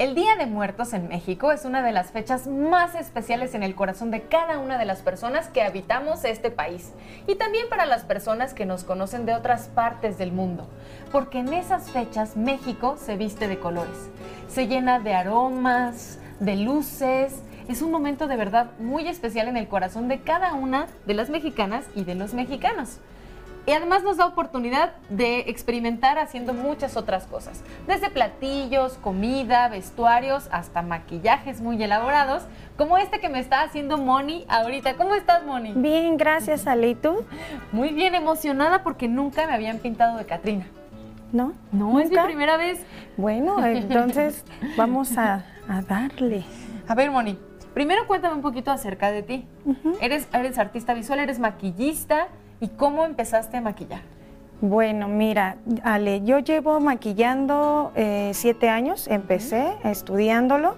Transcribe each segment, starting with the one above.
El Día de Muertos en México es una de las fechas más especiales en el corazón de cada una de las personas que habitamos este país y también para las personas que nos conocen de otras partes del mundo, porque en esas fechas México se viste de colores, se llena de aromas, de luces, es un momento de verdad muy especial en el corazón de cada una de las mexicanas y de los mexicanos. Y además nos da oportunidad de experimentar haciendo muchas otras cosas, desde platillos, comida, vestuarios, hasta maquillajes muy elaborados, como este que me está haciendo Moni ahorita. ¿Cómo estás, Moni? Bien, gracias, Ale. ¿Y tú? Muy bien, emocionada porque nunca me habían pintado de Catrina. ¿No? No, es mi primera vez. Bueno, entonces vamos a, darle. A ver, Moni, primero cuéntame un poquito acerca de ti. eres, eres artista visual, eres maquillista. ¿Y cómo empezaste a maquillar? Bueno, mira, Ale, yo llevo maquillando eh, siete años, empecé estudiándolo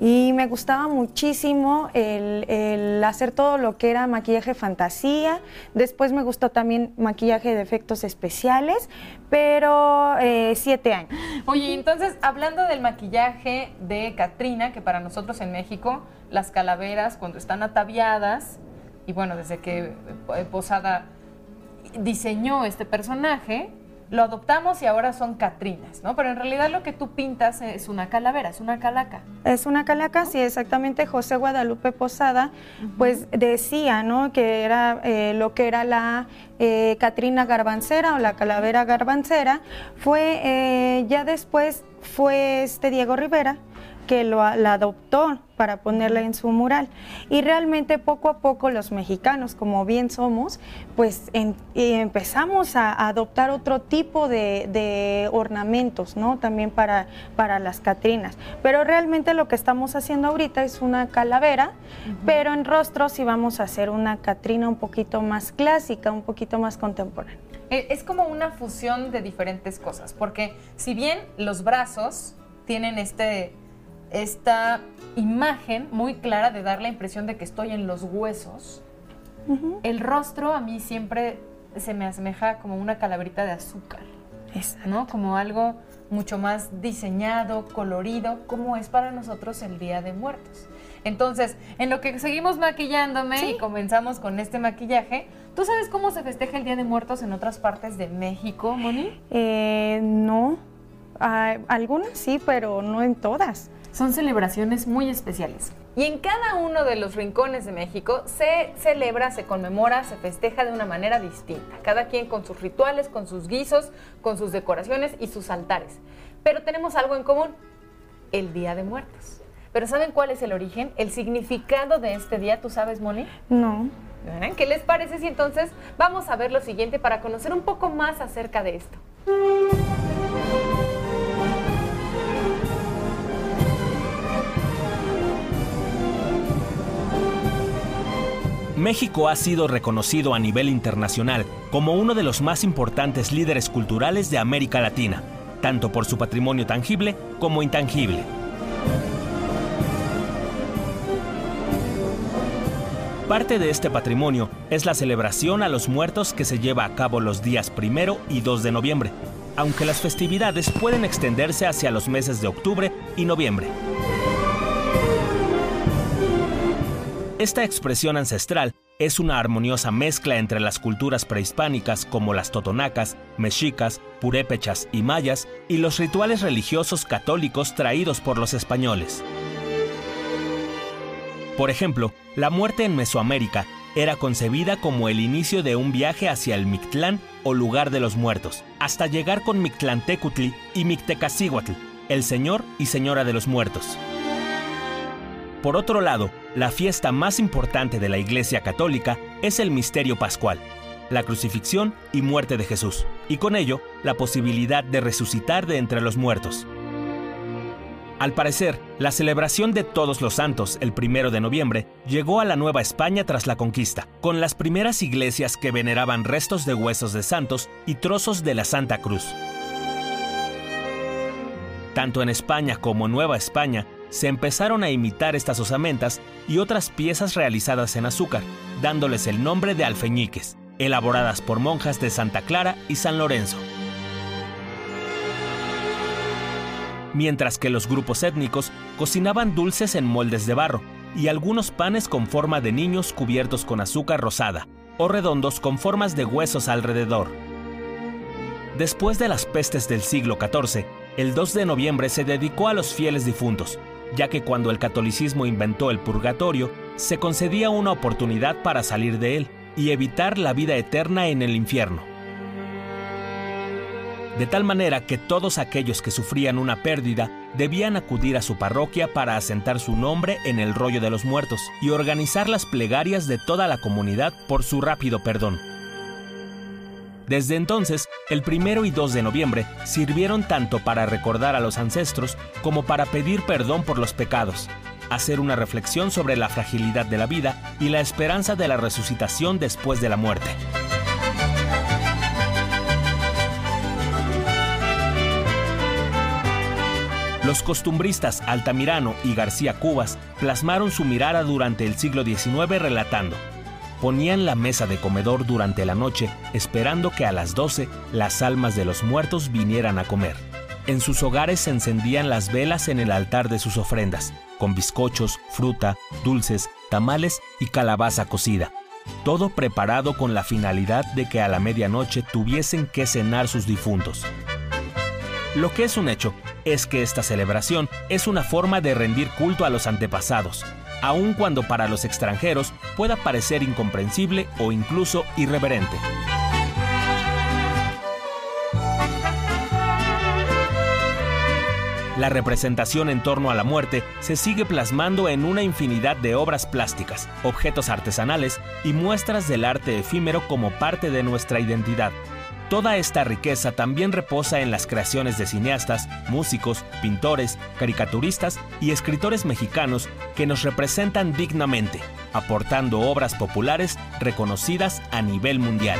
y me gustaba muchísimo el, hacer todo lo que era maquillaje fantasía. Después me gustó también maquillaje de efectos especiales, pero eh, siete años. Oye, entonces, hablando del maquillaje de Katrina, que para nosotros en México, las calaveras cuando están ataviadas, y bueno, desde que eh, Posada diseñó este personaje, lo adoptamos y ahora son Catrinas, ¿no? Pero en realidad lo que tú pintas es una calavera, es una calaca. Es una calaca, sí, exactamente. José Guadalupe Posada, pues decía, ¿no? Que era eh, lo que era la eh, Catrina Garbancera o la calavera garbancera. Fue, eh, ya después fue este Diego Rivera, que lo, la adoptó para ponerla en su mural. Y realmente poco a poco los mexicanos, como bien somos, pues empezamos a, adoptar otro tipo de, ornamentos, ¿no? También para, para las Catrinas. Pero realmente lo que estamos haciendo ahorita es una calavera, pero en rostro sí vamos a hacer una Catrina un poquito más clásica, un poquito más contemporánea. E, es como una fusión de diferentes cosas, porque si bien los brazos tienen este esta imagen muy clara de dar la impresión de que estoy en los huesos. El rostro a mí siempre se me asemeja como una calaverita de azúcar, ¿no? Como algo mucho más diseñado, colorido, como es para nosotros el Día de Muertos. Entonces, en lo que seguimos maquillándome y comenzamos con este maquillaje, ¿tú sabes cómo se festeja el Día de Muertos en otras partes de México, Moni? Eh, no. Ah, algunas sí, pero no en todas. Son celebraciones muy especiales. Y en cada uno de los rincones de México se celebra, se conmemora, se festeja de una manera distinta. Cada quien con sus rituales, con sus guisos, con sus decoraciones y sus altares. Pero tenemos algo en común, el Día de Muertos. ¿Pero saben cuál es el origen, el significado de este día? ¿Tú sabes, Moni? No. ¿Qué les parece si entonces vamos a ver lo siguiente para conocer un poco más acerca de esto? México ha sido reconocido a nivel internacional como uno de los más importantes líderes culturales de América Latina, tanto por su patrimonio tangible como intangible. Parte de este patrimonio es la celebración a los muertos que se lleva a cabo los días primero y 2 de noviembre, aunque las festividades pueden extenderse hacia los meses de octubre y noviembre. Esta expresión ancestral es una armoniosa mezcla entre las culturas prehispánicas como las totonacas, mexicas, purépechas y mayas y los rituales religiosos católicos traídos por los españoles. Por ejemplo, la muerte en Mesoamérica era concebida como el inicio de un viaje hacia el Mictlán o lugar de los muertos, hasta llegar con Mictlantecutli y Mictecacihuatl, el señor y señora de los muertos. Por otro lado, la fiesta más importante de la Iglesia Católica es el misterio pascual, la crucifixión y muerte de Jesús, y con ello la posibilidad de resucitar de entre los muertos. Al parecer, la celebración de Todos los Santos el primero de noviembre llegó a la Nueva España tras la conquista, con las primeras iglesias que veneraban restos de huesos de santos y trozos de la Santa Cruz. Tanto en España como Nueva España se empezaron a imitar estas osamentas y otras piezas realizadas en azúcar, dándoles el nombre de alfeñiques, elaboradas por monjas de Santa Clara y San Lorenzo. mientras que los grupos étnicos cocinaban dulces en moldes de barro y algunos panes con forma de niños cubiertos con azúcar rosada o redondos con formas de huesos alrededor. Después de las pestes del siglo XIV, el 2 de noviembre se dedicó a los fieles difuntos, ya que cuando el catolicismo inventó el purgatorio, se concedía una oportunidad para salir de él y evitar la vida eterna en el infierno. De tal manera que todos aquellos que sufrían una pérdida debían acudir a su parroquia para asentar su nombre en el rollo de los muertos y organizar las plegarias de toda la comunidad por su rápido perdón. Desde entonces, el primero y 2 de noviembre sirvieron tanto para recordar a los ancestros como para pedir perdón por los pecados, hacer una reflexión sobre la fragilidad de la vida y la esperanza de la resucitación después de la muerte. Los costumbristas Altamirano y García Cubas plasmaron su mirada durante el siglo XIX relatando, ponían la mesa de comedor durante la noche esperando que a las 12 las almas de los muertos vinieran a comer. En sus hogares se encendían las velas en el altar de sus ofrendas, con bizcochos, fruta, dulces, tamales y calabaza cocida. Todo preparado con la finalidad de que a la medianoche tuviesen que cenar sus difuntos. Lo que es un hecho es que esta celebración es una forma de rendir culto a los antepasados, aun cuando para los extranjeros pueda parecer incomprensible o incluso irreverente. La representación en torno a la muerte se sigue plasmando en una infinidad de obras plásticas, objetos artesanales y muestras del arte efímero como parte de nuestra identidad, Toda esta riqueza también reposa en las creaciones de cineastas, músicos, pintores, caricaturistas y escritores mexicanos que nos representan dignamente, aportando obras populares reconocidas a nivel mundial.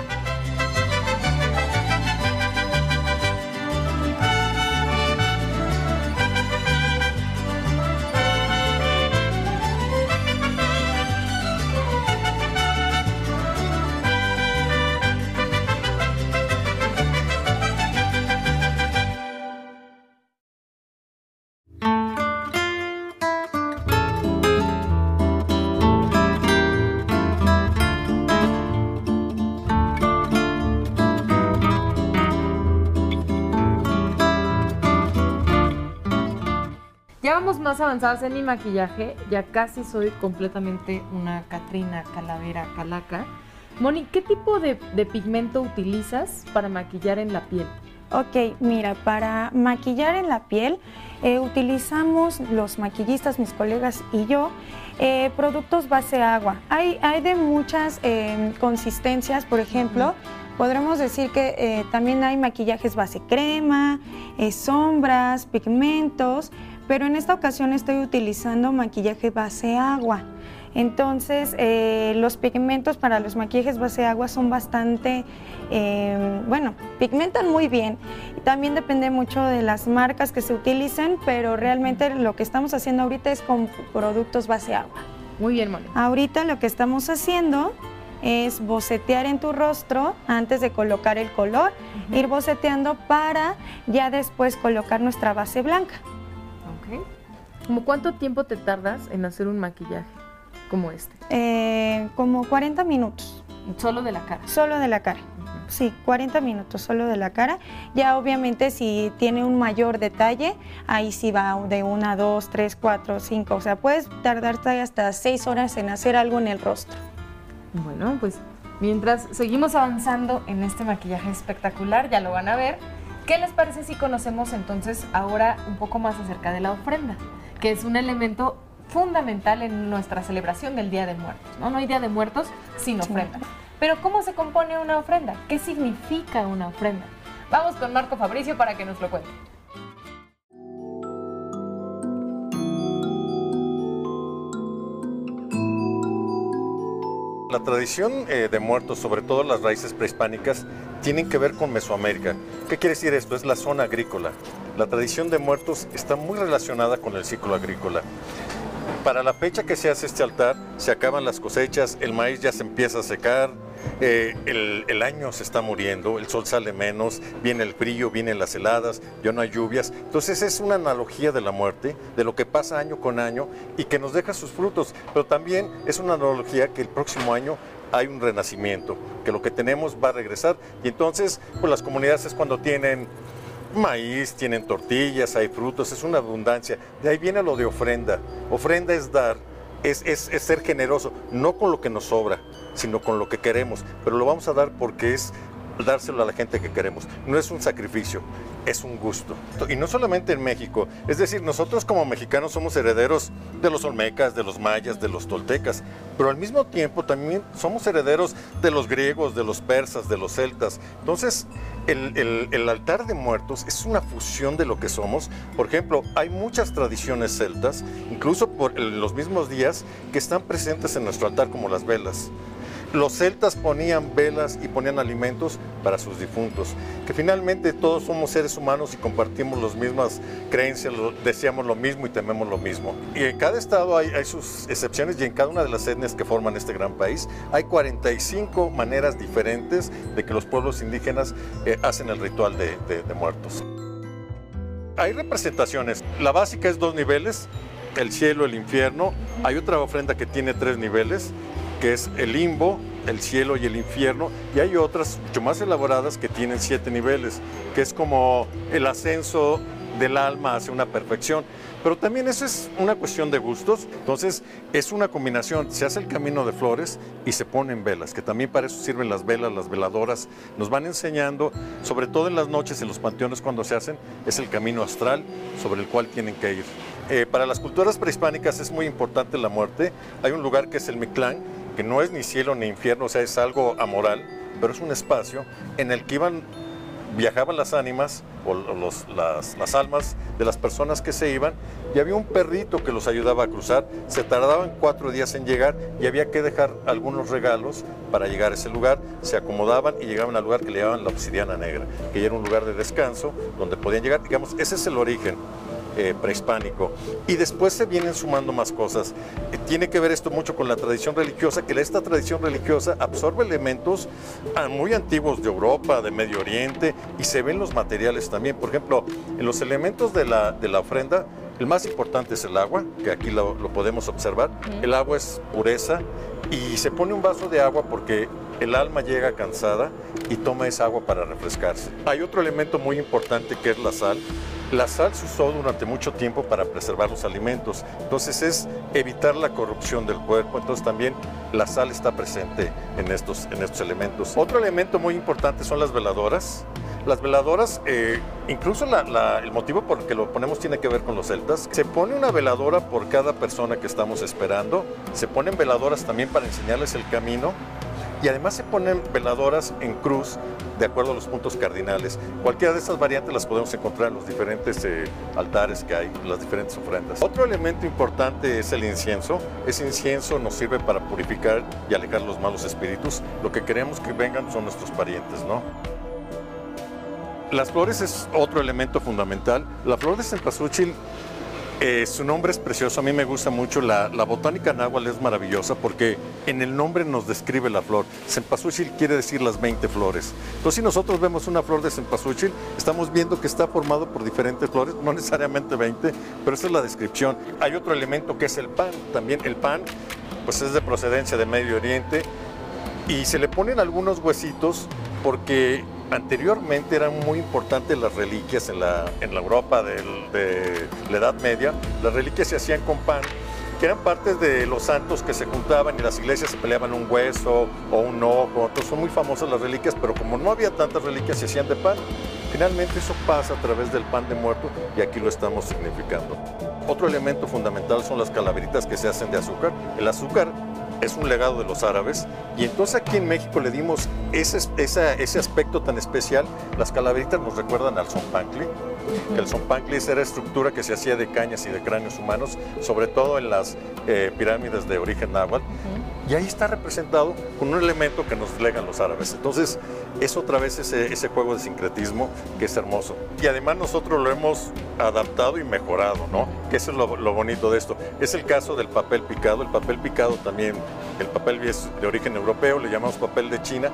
Más avanzadas en mi maquillaje, ya casi soy completamente una Catrina Calavera Calaca. Moni, ¿qué tipo de, pigmento utilizas para maquillar en la piel? Ok, mira, para maquillar en la piel eh, utilizamos los maquillistas, mis colegas y yo, eh, productos base agua. Hay, hay de muchas eh, consistencias, por ejemplo, podremos decir que también hay maquillajes base crema, sombras, pigmentos, pero en esta ocasión estoy utilizando maquillaje base agua. Entonces, eh, los pigmentos para los maquillajes base agua son bastante, eh, bueno, pigmentan muy bien. También depende mucho de las marcas que se utilicen, pero realmente lo que estamos haciendo ahorita es con productos base agua. Muy bien, Moni. Ahorita lo que estamos haciendo es bocetear en tu rostro antes de colocar el color, ir boceteando para ya después colocar nuestra base blanca. ¿Cómo cuánto tiempo te tardas en hacer un maquillaje como este? Eh, como 40 minutos. ¿Solo de la cara? Solo de la cara. Sí, 40 minutos solo de la cara. Ya obviamente si tiene un mayor detalle, ahí sí va de una, dos, tres, cuatro, cinco. O sea, puedes tardarte hasta seis horas en hacer algo en el rostro. Bueno, pues mientras seguimos avanzando en este maquillaje espectacular, ya lo van a ver. ¿Qué les parece si conocemos entonces ahora un poco más acerca de la ofrenda? Que es un elemento fundamental en nuestra celebración del Día de Muertos. No, no hay Día de Muertos sin ofrenda. Pero ¿cómo se compone una ofrenda? ¿Qué significa una ofrenda? Vamos con Marco Fabricio para que nos lo cuente. La tradición eh, de muertos, sobre todo las raíces prehispánicas, tienen que ver con Mesoamérica. ¿Qué quiere decir esto? Es la zona agrícola. La tradición de muertos está muy relacionada con el ciclo agrícola. Para la fecha que se hace este altar, se acaban las cosechas, el maíz ya se empieza a secar, eh, el, año se está muriendo, el sol sale menos, viene el frío, vienen las heladas, ya no hay lluvias. Entonces es una analogía de la muerte, de lo que pasa año con año y que nos deja sus frutos, pero también es una analogía que el próximo año hay un renacimiento, que lo que tenemos va a regresar y entonces pues las comunidades es cuando tienen maíz, tienen tortillas, hay frutos, es una abundancia. De ahí viene lo de ofrenda. Ofrenda es dar, es, ser generoso, no con lo que nos sobra, sino con lo que queremos, pero lo vamos a dar porque es dárselo a la gente que queremos. No es un sacrificio, es un gusto. Y no solamente en México, es decir, nosotros como mexicanos somos herederos de los olmecas, de los mayas, de los toltecas, pero al mismo tiempo también somos herederos de los griegos, de los persas, de los celtas. Entonces, el, el, altar de muertos es una fusión de lo que somos. Por ejemplo, hay muchas tradiciones celtas, incluso por los mismos días, que están presentes en nuestro altar como las velas los celtas ponían velas y ponían alimentos para sus difuntos, que finalmente todos somos seres humanos y compartimos las mismas creencias, deseamos lo mismo y tememos lo mismo. Y en cada estado hay, sus excepciones y en cada una de las etnias que forman este gran país hay 45 maneras diferentes de que los pueblos indígenas eh, hacen el ritual de muertos. Hay representaciones, la básica es dos niveles, el cielo, el infierno, hay otra ofrenda que tiene tres niveles, que es el limbo, el cielo y el infierno, y hay otras mucho más elaboradas que tienen siete niveles, que es como el ascenso del alma hacia una perfección. Pero también eso es una cuestión de gustos, entonces es una combinación, se hace el camino de flores y se ponen velas, que también para eso sirven las velas, las veladoras, nos van enseñando, sobre todo en las noches en los panteones cuando se hacen, es el camino astral sobre el cual tienen que ir. Eh, para las culturas prehispánicas es muy importante la muerte, hay un lugar que es el Mictlán, que no es ni cielo ni infierno, o sea, es algo amoral, pero es un espacio en el que iban, viajaban las ánimas o los, las, las, almas de las personas que se iban y había un perrito que los ayudaba a cruzar, se tardaban cuatro días en llegar y había que dejar algunos regalos para llegar a ese lugar, se acomodaban y llegaban al lugar que le llamaban la obsidiana negra, que ya era un lugar de descanso donde podían llegar, digamos, ese es el origen eh, prehispánico. Y después se vienen sumando más cosas. Eh, tiene que ver esto mucho con la tradición religiosa, que esta tradición religiosa absorbe elementos ah, muy antiguos de Europa, de Medio Oriente, y se ven los materiales también. Por ejemplo, en los elementos de la, de la ofrenda, el más importante es el agua, que aquí lo, lo podemos observar. El agua es pureza y se pone un vaso de agua porque el alma llega cansada y toma esa agua para refrescarse. Hay otro elemento muy importante que es la sal. La sal se usó durante mucho tiempo para preservar los alimentos, entonces es evitar la corrupción del cuerpo, entonces también la sal está presente en estos, en estos elementos. Otro elemento muy importante son las veladoras. Las veladoras, eh, incluso el motivo por el que lo ponemos tiene que ver con los celtas. Se pone una veladora por cada persona que estamos esperando, se ponen veladoras también para enseñarles el camino y además se ponen veladoras en cruz de acuerdo a los puntos cardinales. Cualquiera de estas variantes las podemos encontrar en los diferentes eh, altares que hay, las diferentes ofrendas. Otro elemento importante es el incienso. Ese incienso nos sirve para purificar y alejar los malos espíritus. Lo que queremos que vengan son nuestros parientes, ¿no? Las flores es otro elemento fundamental. La flor de cempasúchil eh, su nombre es precioso, a mí me gusta mucho. La, la, botánica náhuatl es maravillosa porque en el nombre nos describe la flor. Cempasúchil quiere decir las 20 flores. Entonces, si nosotros vemos una flor de cempasúchil, estamos viendo que está formado por diferentes flores, no necesariamente 20, pero esa es la descripción. Hay otro elemento que es el pan. También el pan, pues es de procedencia de Medio Oriente y se le ponen algunos huesitos porque anteriormente eran muy importantes las reliquias en la, en la Europa de, la Edad Media. Las reliquias se hacían con pan, que eran partes de los santos que se juntaban y las iglesias se peleaban un hueso o un ojo. Entonces son muy famosas las reliquias, pero como no había tantas reliquias, se hacían de pan. Finalmente eso pasa a través del pan de muerto y aquí lo estamos significando. Otro elemento fundamental son las calaveritas que se hacen de azúcar. El azúcar es un legado de los árabes. Y entonces aquí en México le dimos ese, ese, ese aspecto tan especial. Las calaveritas nos recuerdan al que el zompancle era estructura que se hacía de cañas y de cráneos humanos, sobre todo en las eh, pirámides de origen náhuatl. Uh -huh. Y ahí está representado con un elemento que nos legan los árabes. Entonces, es otra vez ese, juego de sincretismo que es hermoso. Y además nosotros lo hemos adaptado y mejorado, ¿no? Que eso es lo, lo bonito de esto. Es el caso del papel picado. El papel picado también, el papel es de origen europeo, le llamamos papel de China,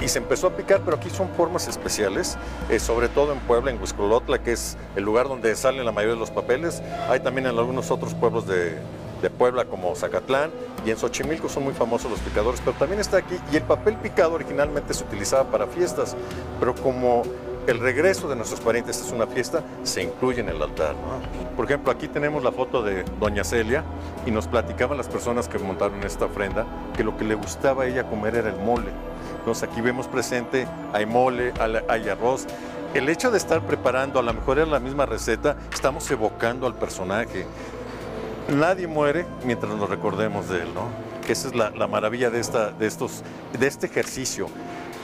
y se empezó a picar, pero aquí son formas especiales, eh, sobre todo en Puebla, en Huizcolotla, que es el lugar donde salen la mayoría de los papeles. Hay también en algunos otros pueblos de, de Puebla como Zacatlán y en Xochimilco son muy famosos los picadores, pero también está aquí y el papel picado originalmente se utilizaba para fiestas, pero como el regreso de nuestros parientes es una fiesta, se incluye en el altar. Por ejemplo, aquí tenemos la foto de Doña Celia y nos platicaban las personas que montaron esta ofrenda que lo que le gustaba a ella comer era el mole. Entonces aquí vemos presente, hay mole, hay arroz. El hecho de estar preparando, a lo mejor era la misma receta, estamos evocando al personaje. Nadie muere mientras nos recordemos de él, ¿no? Que esa es la, la maravilla de, esta, de, estos, de este ejercicio.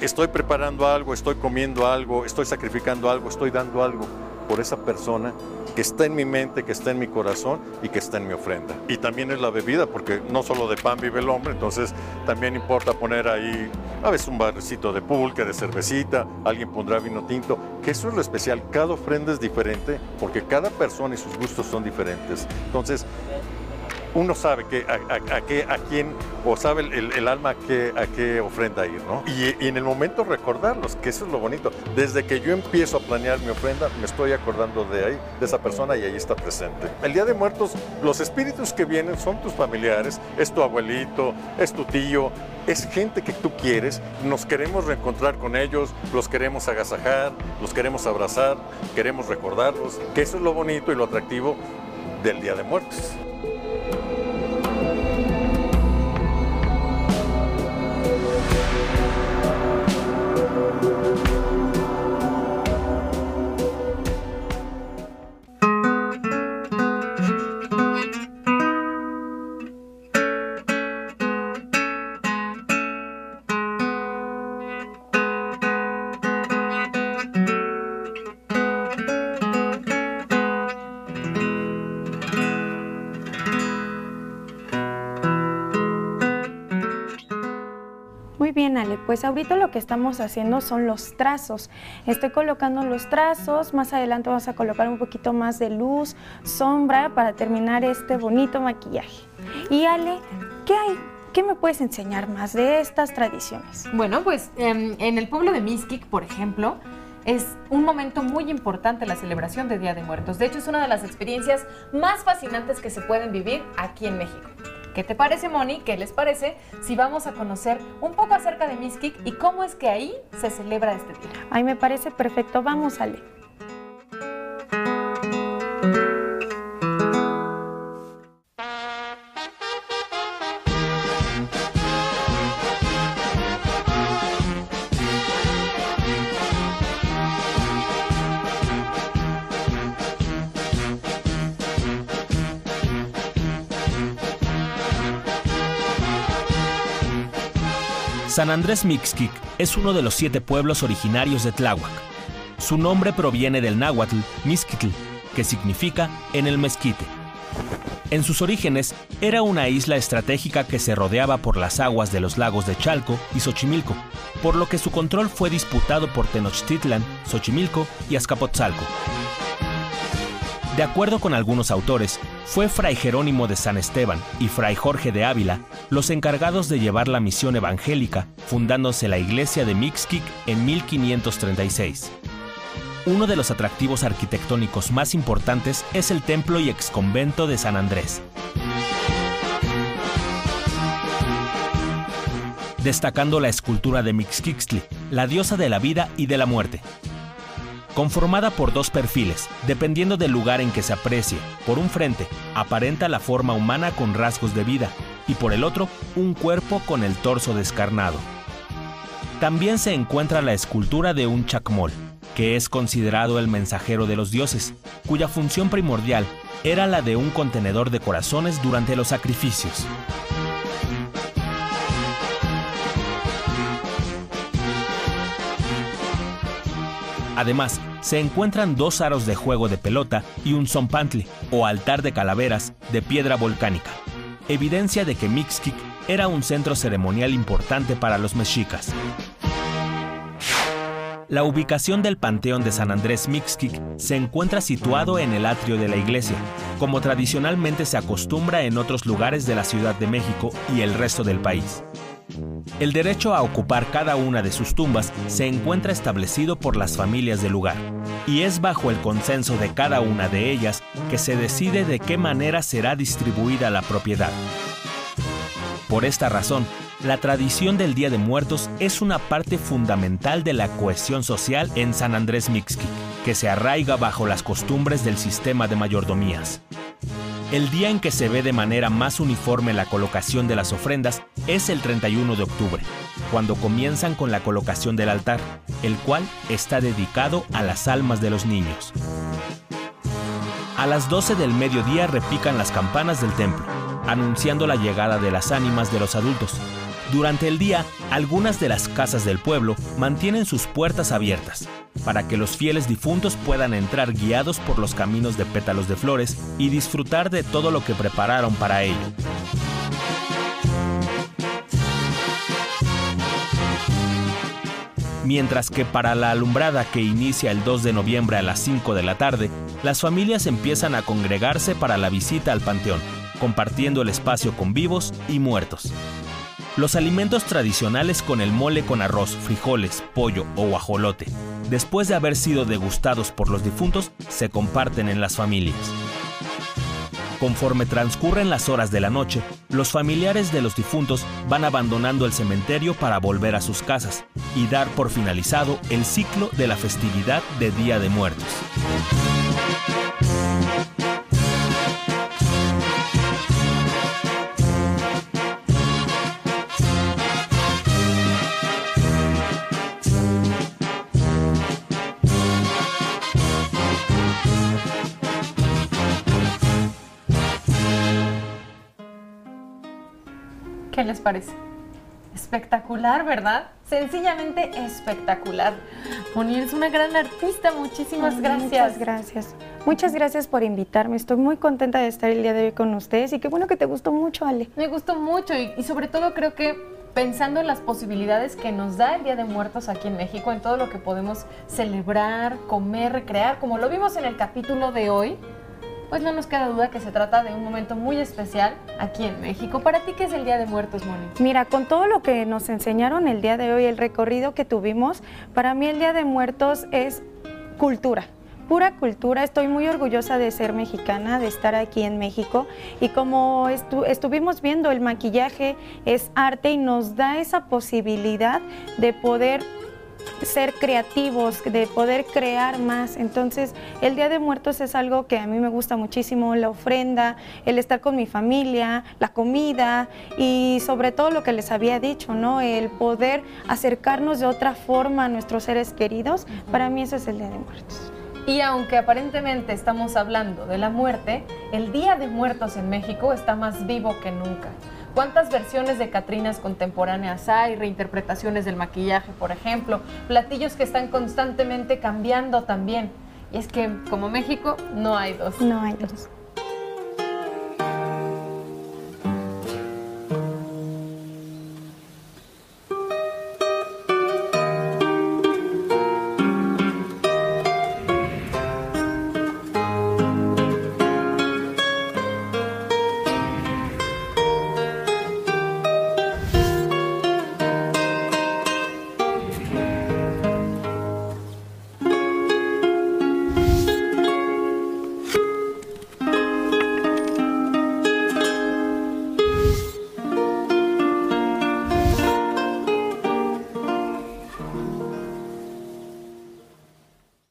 Estoy preparando algo, estoy comiendo algo, estoy sacrificando algo, estoy dando algo por esa persona que está en mi mente, que está en mi corazón y que está en mi ofrenda. Y también es la bebida, porque no solo de pan vive el hombre, entonces también importa poner ahí a veces un barrecito de pulque, de cervecita, alguien pondrá vino tinto, que eso es lo especial, cada ofrenda es diferente porque cada persona y sus gustos son diferentes. Entonces, uno sabe a, qué, a quién, o sabe el, alma a qué, a qué ofrenda ir, ¿no? Y, y, en el momento recordarlos, que eso es lo bonito. Desde que yo empiezo a planear mi ofrenda, me estoy acordando de ahí, de esa persona y ahí está presente. El Día de Muertos, los espíritus que vienen son tus familiares, es tu abuelito, es tu tío, es gente que tú quieres, nos queremos reencontrar con ellos, los queremos agasajar, los queremos abrazar, queremos recordarlos, que eso es lo bonito y lo atractivo del Día de Muertos. Pues ahorita lo que estamos haciendo son los trazos. Estoy colocando los trazos, más adelante vamos a colocar un poquito más de luz, sombra para terminar este bonito maquillaje. Y Ale, ¿qué hay? ¿Qué me puedes enseñar más de estas tradiciones? Bueno, pues en, en el pueblo de Mixquic, por ejemplo, es un momento muy importante la celebración de Día de Muertos. De hecho, es una de las experiencias más fascinantes que se pueden vivir aquí en México. ¿Qué te parece, Moni? ¿Qué les parece si vamos a conocer un poco acerca de Miskik y cómo es que ahí se celebra este día? Ay, me parece perfecto. Vamos, Ale. San Andrés Mixquic es uno de los siete pueblos originarios de Tláhuac. Su nombre proviene del náhuatl Mizquitl, que significa en el mezquite. En sus orígenes era una isla estratégica que se rodeaba por las aguas de los lagos de Chalco y Xochimilco, por lo que su control fue disputado por Tenochtitlan, Xochimilco y Azcapotzalco. De acuerdo con algunos autores, fue Fray Jerónimo de San Esteban y Fray Jorge de Ávila los encargados de llevar la misión evangélica, fundándose la iglesia de Mixquic en 1536. Uno de los atractivos arquitectónicos más importantes es el templo y exconvento de San Andrés. Destacando la escultura de Mixquixtli, la diosa de la vida y de la muerte, conformada por dos perfiles, dependiendo del lugar en que se aprecie. Por un frente, aparenta la forma humana con rasgos de vida, y por el otro, un cuerpo con el torso descarnado. También se encuentra la escultura de un chacmol, que es considerado el mensajero de los dioses, cuya función primordial era la de un contenedor de corazones durante los sacrificios. Además, se encuentran dos aros de juego de pelota y un zompantle, o altar de calaveras, de piedra volcánica, evidencia de que Mixquic era un centro ceremonial importante para los mexicas. La ubicación del Panteón de San Andrés Mixquic se encuentra situado en el atrio de la iglesia, como tradicionalmente se acostumbra en otros lugares de la Ciudad de México y el resto del país. El derecho a ocupar cada una de sus tumbas se encuentra establecido por las familias del lugar, y es bajo el consenso de cada una de ellas que se decide de qué manera será distribuida la propiedad. Por esta razón, la tradición del Día de Muertos es una parte fundamental de la cohesión social en San Andrés Mixquic, que se arraiga bajo las costumbres del sistema de mayordomías. El día en que se ve de manera más uniforme la colocación de las ofrendas es el 31 de octubre, cuando comienzan con la colocación del altar, el cual está dedicado a las almas de los niños. A las 12 del mediodía repican las campanas del templo, anunciando la llegada de las ánimas de los adultos, durante el día, algunas de las casas del pueblo mantienen sus puertas abiertas para que los fieles difuntos puedan entrar guiados por los caminos de pétalos de flores y disfrutar de todo lo que prepararon para ello. Mientras que para la alumbrada que inicia el 2 de noviembre a las 5 de la tarde, las familias empiezan a congregarse para la visita al panteón, compartiendo el espacio con vivos y muertos. Los alimentos tradicionales con el mole con arroz, frijoles, pollo o guajolote, después de haber sido degustados por los difuntos, se comparten en las familias. Conforme transcurren las horas de la noche, los familiares de los difuntos van abandonando el cementerio para volver a sus casas y dar por finalizado el ciclo de la festividad de Día de Muertos. ¿Qué les parece? Espectacular, ¿verdad? Sencillamente espectacular. Moni, es una gran artista, muchísimas gracias. Muchas gracias. Muchas gracias por invitarme. Estoy muy contenta de estar el día de hoy con ustedes y qué bueno que te gustó mucho, Ale. Me gustó mucho y, y sobre todo creo que pensando en las posibilidades que nos da el Día de Muertos aquí en México, en todo lo que podemos celebrar, comer, recrear, como lo vimos en el capítulo de hoy, pues no nos queda duda que se trata de un momento muy especial aquí en México. ¿Para ti qué es el Día de Muertos, Moni? Mira, con todo lo que nos enseñaron el día de hoy, el recorrido que tuvimos, para mí el Día de Muertos es cultura pura cultura. Estoy muy orgullosa de ser mexicana, de estar aquí en México. Y como estu estuvimos viendo, el maquillaje es arte y nos da esa posibilidad de poder ser creativos, de poder crear más. Entonces, el Día de Muertos es algo que a mí me gusta muchísimo, la ofrenda, el estar con mi familia, la comida y sobre todo lo que les había dicho, ¿no? El poder acercarnos de otra forma a nuestros seres queridos. Para mí eso es el Día de Muertos. Y aunque aparentemente estamos hablando de la muerte, el Día de Muertos en México está más vivo que nunca. ¿Cuántas versiones de Catrinas contemporáneas hay? Reinterpretaciones del maquillaje, por ejemplo. Platillos que están constantemente cambiando también. Y es que como México no hay dos. No hay dos.